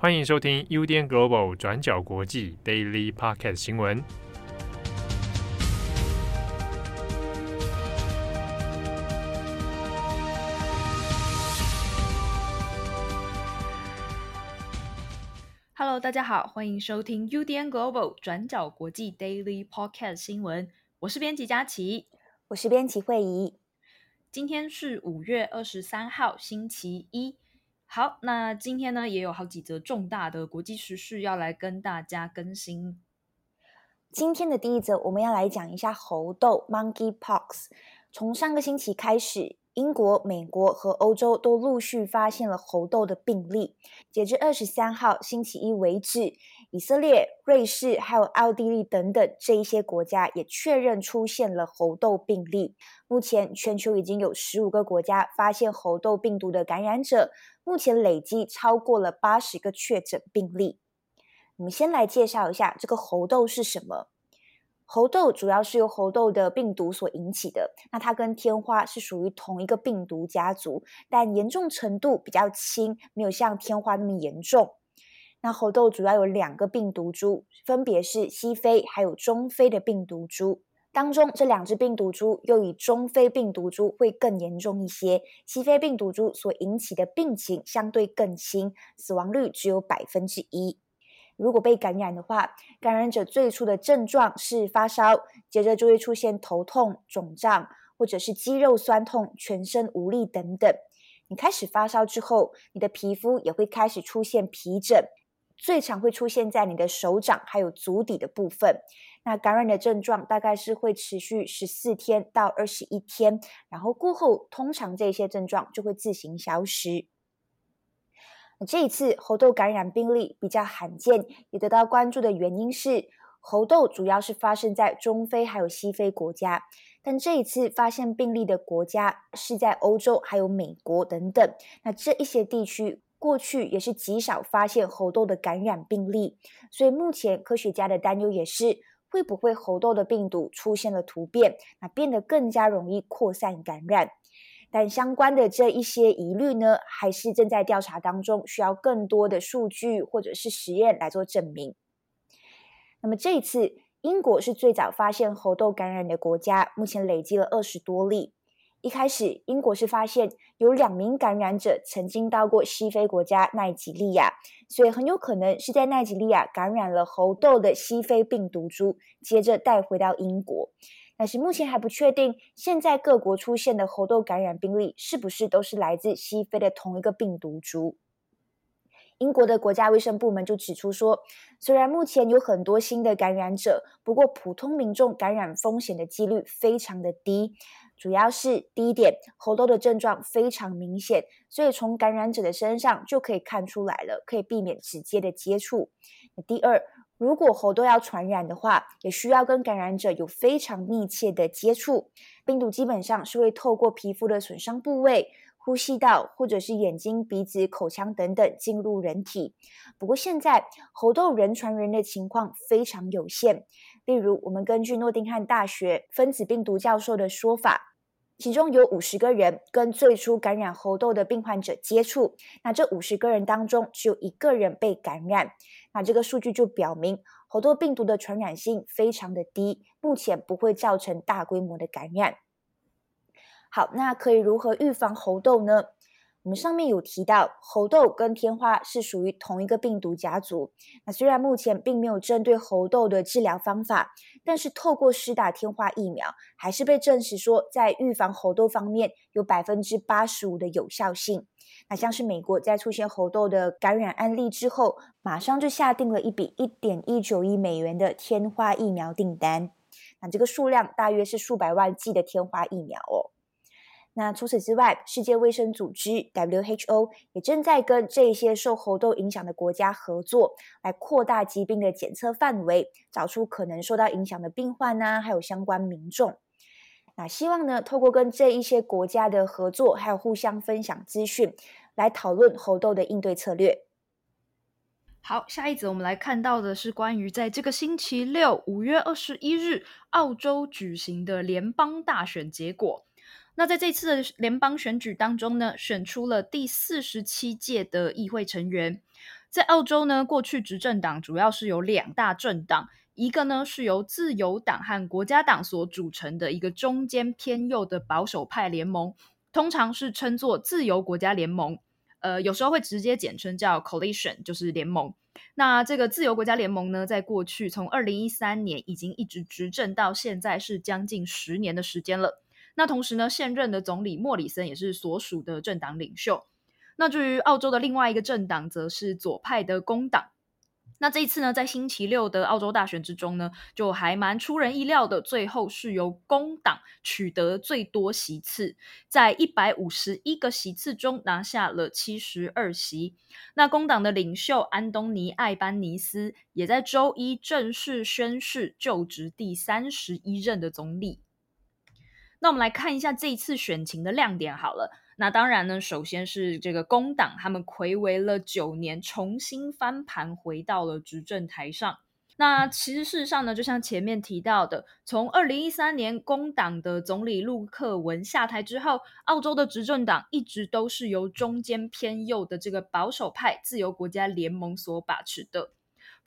欢迎收听 UDN Global 转角国际 Daily Podcast 新闻。Hello，大家好，欢迎收听 UDN Global 转角国际 Daily Podcast 新闻。我是编辑佳琪，我是编辑慧仪。今天是五月二十三号，星期一。好，那今天呢也有好几则重大的国际时事要来跟大家更新。今天的第一则，我们要来讲一下猴痘 （Monkeypox）。从上个星期开始，英国、美国和欧洲都陆续发现了猴痘的病例。截至二十三号星期一为止，以色列、瑞士还有奥地利等等这一些国家也确认出现了猴痘病例。目前，全球已经有十五个国家发现猴痘病毒的感染者，目前累计超过了八十个确诊病例。我们先来介绍一下这个猴痘是什么。猴痘主要是由猴痘的病毒所引起的，那它跟天花是属于同一个病毒家族，但严重程度比较轻，没有像天花那么严重。那猴痘主要有两个病毒株，分别是西非还有中非的病毒株，当中这两只病毒株又以中非病毒株会更严重一些，西非病毒株所引起的病情相对更轻，死亡率只有百分之一。如果被感染的话，感染者最初的症状是发烧，接着就会出现头痛、肿胀，或者是肌肉酸痛、全身无力等等。你开始发烧之后，你的皮肤也会开始出现皮疹，最常会出现在你的手掌还有足底的部分。那感染的症状大概是会持续十四天到二十一天，然后过后通常这些症状就会自行消失。这一次猴痘感染病例比较罕见，也得到关注的原因是，猴痘主要是发生在中非还有西非国家，但这一次发现病例的国家是在欧洲还有美国等等。那这一些地区过去也是极少发现猴痘的感染病例，所以目前科学家的担忧也是，会不会猴痘的病毒出现了突变，那变得更加容易扩散感染。但相关的这一些疑虑呢，还是正在调查当中，需要更多的数据或者是实验来做证明。那么这一次，英国是最早发现猴痘感染的国家，目前累积了二十多例。一开始，英国是发现有两名感染者曾经到过西非国家奈及利亚，所以很有可能是在奈及利亚感染了猴痘的西非病毒株，接着带回到英国。但是目前还不确定，现在各国出现的猴痘感染病例是不是都是来自西非的同一个病毒株？英国的国家卫生部门就指出说，虽然目前有很多新的感染者，不过普通民众感染风险的几率非常的低。主要是第一点，猴痘的症状非常明显，所以从感染者的身上就可以看出来了，可以避免直接的接触。第二，如果猴痘要传染的话，也需要跟感染者有非常密切的接触。病毒基本上是会透过皮肤的损伤部位、呼吸道或者是眼睛、鼻子、口腔等等进入人体。不过现在猴痘人传人的情况非常有限。例如，我们根据诺丁汉大学分子病毒教授的说法。其中有五十个人跟最初感染猴痘的病患者接触，那这五十个人当中只有一个人被感染，那这个数据就表明猴痘病毒的传染性非常的低，目前不会造成大规模的感染。好，那可以如何预防猴痘呢？我们上面有提到，猴痘跟天花是属于同一个病毒家族。那虽然目前并没有针对猴痘的治疗方法，但是透过施打天花疫苗，还是被证实说在预防猴痘方面有百分之八十五的有效性。那像是美国在出现猴痘的感染案例之后，马上就下定了一笔一点一九亿美元的天花疫苗订单。那这个数量大约是数百万剂的天花疫苗哦。那除此之外，世界卫生组织 WHO 也正在跟这些受猴痘影响的国家合作，来扩大疾病的检测范围，找出可能受到影响的病患呐，还有相关民众。那希望呢，透过跟这一些国家的合作，还有互相分享资讯，来讨论猴痘的应对策略。好，下一则我们来看到的是关于在这个星期六，五月二十一日，澳洲举行的联邦大选结果。那在这次的联邦选举当中呢，选出了第四十七届的议会成员，在澳洲呢，过去执政党主要是由两大政党，一个呢是由自由党和国家党所组成的一个中间偏右的保守派联盟，通常是称作自由国家联盟，呃，有时候会直接简称叫 Coalition，就是联盟。那这个自由国家联盟呢，在过去从二零一三年已经一直执政到现在，是将近十年的时间了。那同时呢，现任的总理莫里森也是所属的政党领袖。那至于澳洲的另外一个政党，则是左派的工党。那这一次呢，在星期六的澳洲大选之中呢，就还蛮出人意料的，最后是由工党取得最多席次，在一百五十一个席次中拿下了七十二席。那工党的领袖安东尼·艾班尼斯也在周一正式宣誓就职第三十一任的总理。那我们来看一下这一次选情的亮点好了。那当然呢，首先是这个工党，他们睽违了九年，重新翻盘，回到了执政台上。那其实事实上呢，就像前面提到的，从二零一三年工党的总理陆克文下台之后，澳洲的执政党一直都是由中间偏右的这个保守派自由国家联盟所把持的。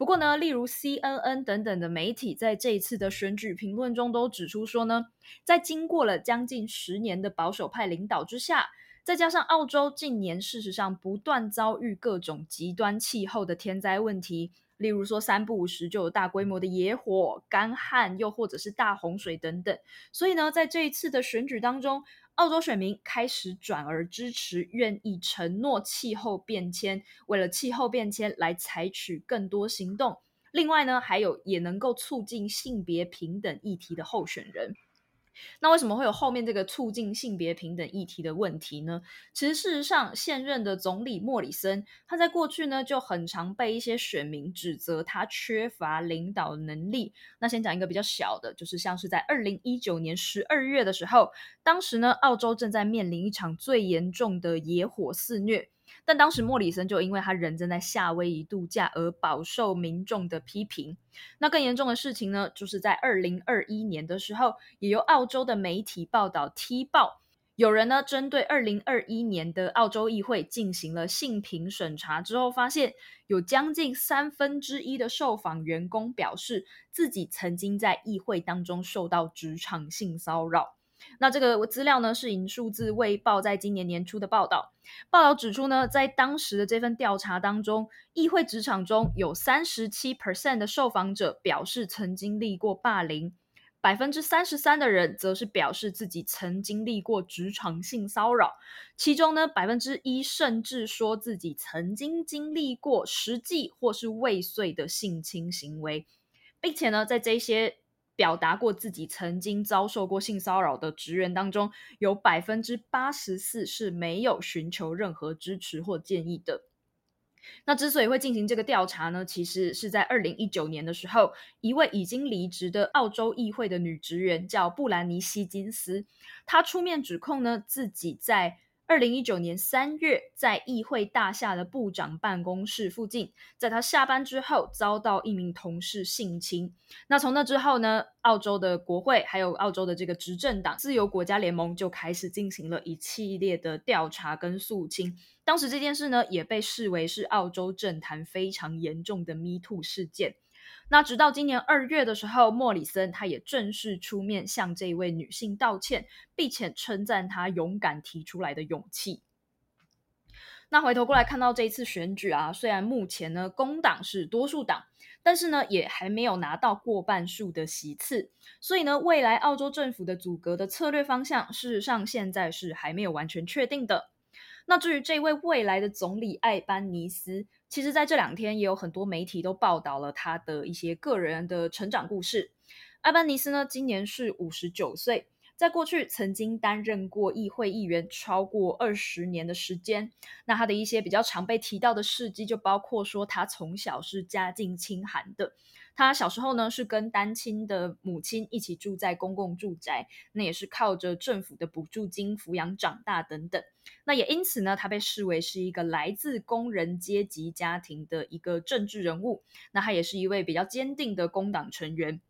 不过呢，例如 CNN 等等的媒体在这一次的选举评论中都指出说呢，在经过了将近十年的保守派领导之下，再加上澳洲近年事实上不断遭遇各种极端气候的天灾问题，例如说三不五时就有大规模的野火、干旱，又或者是大洪水等等。所以呢，在这一次的选举当中，澳洲选民开始转而支持愿意承诺气候变迁，为了气候变迁来采取更多行动。另外呢，还有也能够促进性别平等议题的候选人。那为什么会有后面这个促进性别平等议题的问题呢？其实事实上，现任的总理莫里森，他在过去呢就很常被一些选民指责他缺乏领导能力。那先讲一个比较小的，就是像是在二零一九年十二月的时候，当时呢澳洲正在面临一场最严重的野火肆虐。但当时莫里森就因为他人正在夏威夷度假而饱受民众的批评。那更严重的事情呢，就是在二零二一年的时候，也由澳洲的媒体报道踢爆，有人呢针对二零二一年的澳洲议会进行了性评审查之后，发现有将近三分之一的受访员工表示自己曾经在议会当中受到职场性骚扰。那这个资料呢，是引述自《卫报》在今年年初的报道。报道指出呢，在当时的这份调查当中，议会职场中有三十七 percent 的受访者表示曾经历过霸凌，百分之三十三的人则是表示自己曾经历过职场性骚扰。其中呢，百分之一甚至说自己曾经经历过实际或是未遂的性侵行为，并且呢，在这些。表达过自己曾经遭受过性骚扰的职员当中，有百分之八十四是没有寻求任何支持或建议的。那之所以会进行这个调查呢，其实是在二零一九年的时候，一位已经离职的澳洲议会的女职员叫布兰妮·希金斯，她出面指控呢，自己在。二零一九年三月，在议会大厦的部长办公室附近，在他下班之后遭到一名同事性侵。那从那之后呢，澳洲的国会还有澳洲的这个执政党自由国家联盟就开始进行了一系列的调查跟肃清。当时这件事呢，也被视为是澳洲政坛非常严重的 Me Too 事件。那直到今年二月的时候，莫里森他也正式出面向这位女性道歉，并且称赞她勇敢提出来的勇气。那回头过来看到这一次选举啊，虽然目前呢工党是多数党，但是呢也还没有拿到过半数的席次，所以呢未来澳洲政府的组阁的策略方向，事实上现在是还没有完全确定的。那至于这位未来的总理艾班尼斯。其实，在这两天也有很多媒体都报道了他的一些个人的成长故事。艾班尼斯呢，今年是五十九岁，在过去曾经担任过议会议员超过二十年的时间。那他的一些比较常被提到的事迹，就包括说他从小是家境清寒的。他小时候呢，是跟单亲的母亲一起住在公共住宅，那也是靠着政府的补助金抚养长大等等。那也因此呢，他被视为是一个来自工人阶级家庭的一个政治人物。那他也是一位比较坚定的工党成员。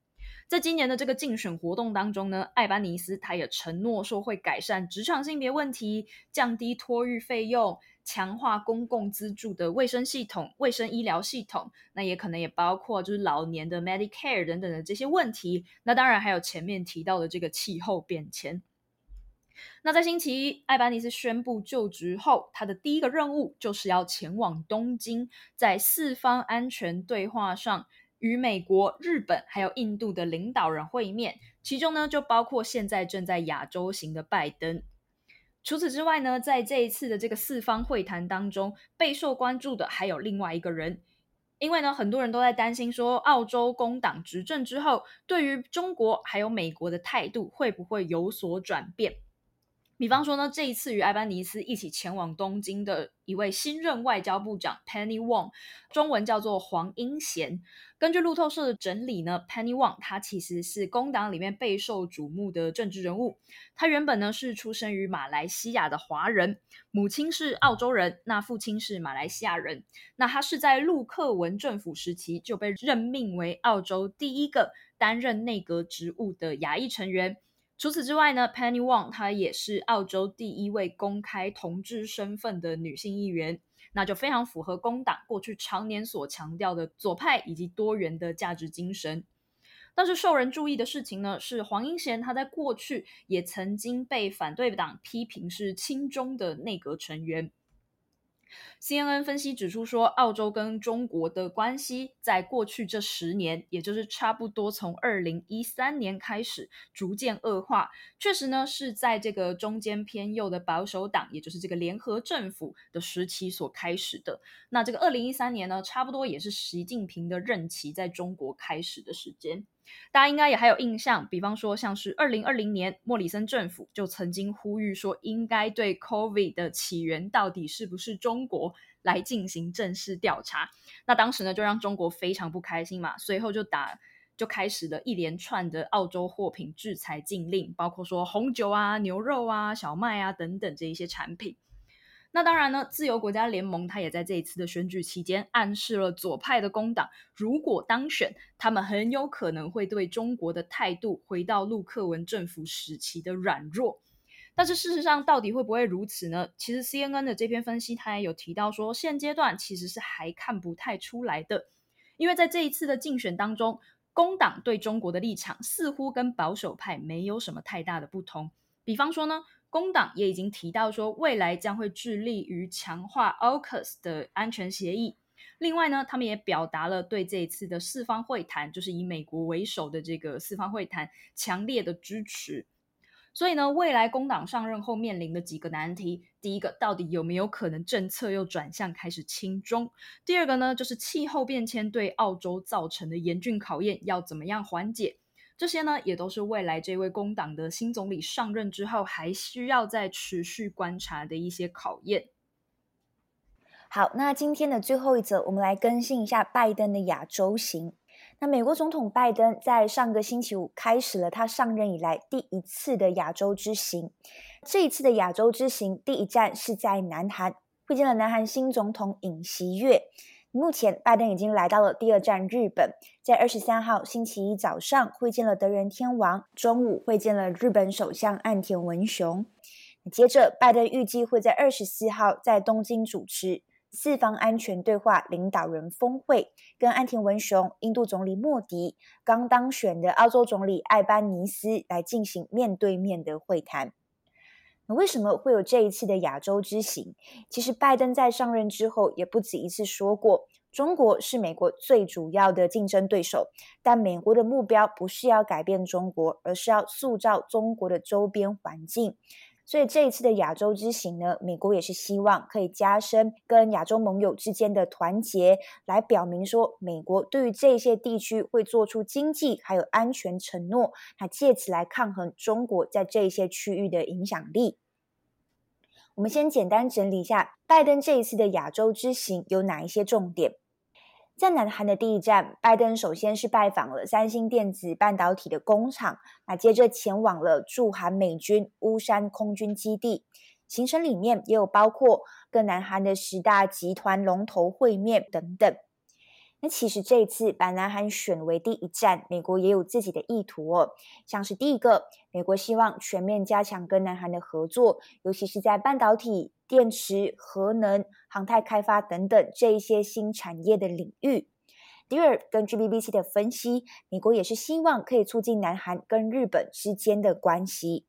在今年的这个竞选活动当中呢，艾班尼斯他也承诺说会改善职场性别问题，降低托育费用，强化公共资助的卫生系统、卫生医疗系统，那也可能也包括就是老年的 Medicare 等等的这些问题。那当然还有前面提到的这个气候变迁。那在星期一，艾班尼斯宣布就职后，他的第一个任务就是要前往东京，在四方安全对话上与美国、日本还有印度的领导人会面，其中呢就包括现在正在亚洲行的拜登。除此之外呢，在这一次的这个四方会谈当中，备受关注的还有另外一个人，因为呢很多人都在担心说，澳洲工党执政之后，对于中国还有美国的态度会不会有所转变。比方说呢，这一次与艾班尼斯一起前往东京的一位新任外交部长 Penny Wong，中文叫做黄英贤。根据路透社的整理呢，Penny Wong 他其实是工党里面备受瞩目的政治人物。他原本呢是出生于马来西亚的华人，母亲是澳洲人，那父亲是马来西亚人。那他是在陆克文政府时期就被任命为澳洲第一个担任内阁职务的亚裔成员。除此之外呢，Penny Wong 她也是澳洲第一位公开同志身份的女性议员，那就非常符合工党过去常年所强调的左派以及多元的价值精神。但是受人注意的事情呢，是黄英贤她在过去也曾经被反对党批评是亲中的内阁成员。CNN 分析指出说，澳洲跟中国的关系在过去这十年，也就是差不多从二零一三年开始逐渐恶化。确实呢，是在这个中间偏右的保守党，也就是这个联合政府的时期所开始的。那这个二零一三年呢，差不多也是习近平的任期在中国开始的时间。大家应该也还有印象，比方说像是二零二零年，莫里森政府就曾经呼吁说，应该对 COVID 的起源到底是不是中国来进行正式调查。那当时呢，就让中国非常不开心嘛，随后就打就开始了一连串的澳洲货品制裁禁令，包括说红酒啊、牛肉啊、小麦啊等等这一些产品。那当然呢，自由国家联盟他也在这一次的选举期间暗示了左派的工党，如果当选，他们很有可能会对中国的态度回到陆克文政府时期的软弱。但是事实上，到底会不会如此呢？其实 CNN 的这篇分析，他也有提到说，现阶段其实是还看不太出来的，因为在这一次的竞选当中，工党对中国的立场似乎跟保守派没有什么太大的不同。比方说呢，工党也已经提到说，未来将会致力于强化 AUKUS 的安全协议。另外呢，他们也表达了对这一次的四方会谈，就是以美国为首的这个四方会谈，强烈的支持。所以呢，未来工党上任后面临的几个难题：第一个，到底有没有可能政策又转向开始亲中？第二个呢，就是气候变迁对澳洲造成的严峻考验要怎么样缓解？这些呢，也都是未来这位工党的新总理上任之后，还需要再持续观察的一些考验。好，那今天的最后一则，我们来更新一下拜登的亚洲行。那美国总统拜登在上个星期五开始了他上任以来第一次的亚洲之行。这一次的亚洲之行，第一站是在南韩，会见了南韩新总统尹锡悦。目前，拜登已经来到了第二站日本，在二十三号星期一早上会见了德仁天王，中午会见了日本首相岸田文雄。接着，拜登预计会在二十四号在东京主持四方安全对话领导人峰会，跟岸田文雄、印度总理莫迪、刚当选的澳洲总理艾班尼斯来进行面对面的会谈。为什么会有这一次的亚洲之行？其实，拜登在上任之后也不止一次说过，中国是美国最主要的竞争对手，但美国的目标不是要改变中国，而是要塑造中国的周边环境。所以，这一次的亚洲之行呢，美国也是希望可以加深跟亚洲盟友之间的团结，来表明说，美国对于这些地区会做出经济还有安全承诺，那借此来抗衡中国在这些区域的影响力。我们先简单整理一下拜登这一次的亚洲之行有哪一些重点。在南韩的第一站，拜登首先是拜访了三星电子半导体的工厂，那接着前往了驻韩美军乌山空军基地。行程里面也有包括跟南韩的十大集团龙头会面等等。那其实这一次把南韩选为第一站，美国也有自己的意图哦。像是第一个，美国希望全面加强跟南韩的合作，尤其是在半导体、电池、核能、航太开发等等这一些新产业的领域。第二，根据 BBC 的分析，美国也是希望可以促进南韩跟日本之间的关系。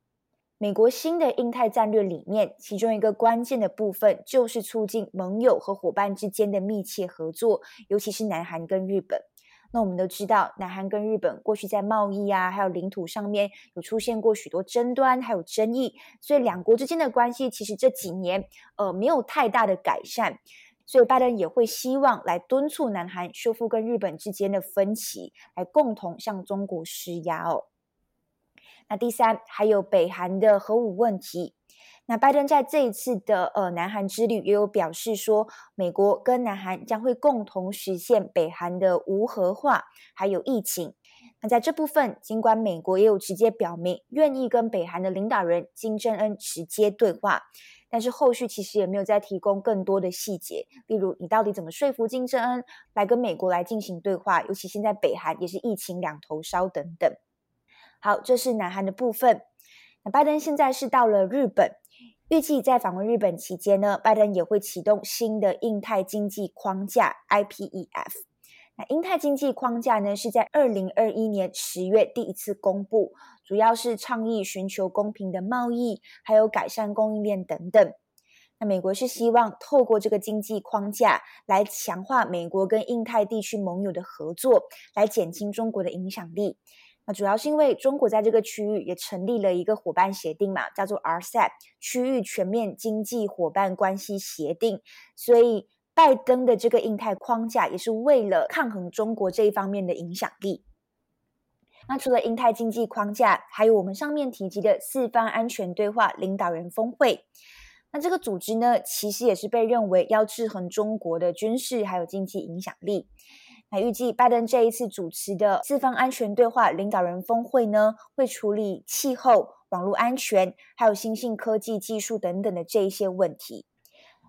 美国新的印太战略里面，其中一个关键的部分就是促进盟友和伙伴之间的密切合作，尤其是南韩跟日本。那我们都知道，南韩跟日本过去在贸易啊，还有领土上面有出现过许多争端，还有争议，所以两国之间的关系其实这几年呃没有太大的改善。所以拜登也会希望来敦促南韩修复跟日本之间的分歧，来共同向中国施压哦。那第三，还有北韩的核武问题。那拜登在这一次的呃南韩之旅也有表示说，美国跟南韩将会共同实现北韩的无核化，还有疫情。那在这部分，尽管美国也有直接表明愿意跟北韩的领导人金正恩直接对话，但是后续其实也没有再提供更多的细节，例如你到底怎么说服金正恩来跟美国来进行对话，尤其现在北韩也是疫情两头烧等等。好，这是南韩的部分。那拜登现在是到了日本，预计在访问日本期间呢，拜登也会启动新的印太经济框架 （IPEF）。那印太经济框架呢，是在二零二一年十月第一次公布，主要是倡议寻求公平的贸易，还有改善供应链等等。那美国是希望透过这个经济框架来强化美国跟印太地区盟友的合作，来减轻中国的影响力。那主要是因为中国在这个区域也成立了一个伙伴协定嘛，叫做 RCEP 区域全面经济伙伴关系协定，所以拜登的这个印太框架也是为了抗衡中国这一方面的影响力。那除了印太经济框架，还有我们上面提及的四方安全对话领导人峰会，那这个组织呢，其实也是被认为要制衡中国的军事还有经济影响力。还预计拜登这一次主持的四方安全对话领导人峰会呢，会处理气候、网络安全，还有新兴科技技术等等的这一些问题。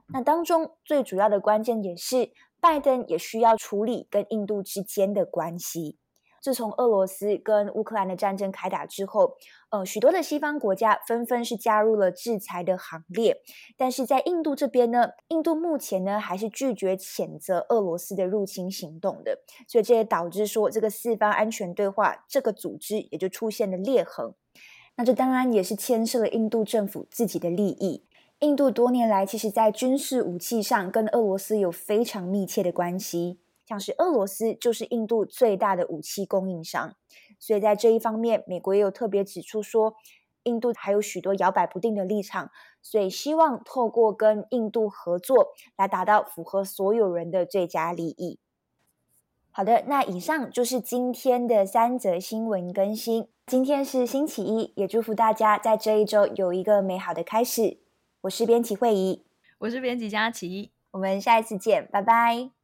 那当中最主要的关键也是，拜登也需要处理跟印度之间的关系。自从俄罗斯跟乌克兰的战争开打之后，呃，许多的西方国家纷纷是加入了制裁的行列。但是在印度这边呢，印度目前呢还是拒绝谴责俄罗斯的入侵行动的，所以这也导致说这个四方安全对话这个组织也就出现了裂痕。那这当然也是牵涉了印度政府自己的利益。印度多年来其实在军事武器上跟俄罗斯有非常密切的关系。像是俄罗斯就是印度最大的武器供应商，所以在这一方面，美国也有特别指出说，印度还有许多摇摆不定的立场，所以希望透过跟印度合作，来达到符合所有人的最佳利益。好的，那以上就是今天的三则新闻更新。今天是星期一，也祝福大家在这一周有一个美好的开始。我是编辑惠仪，我是编辑佳琪，我们下一次见，拜拜。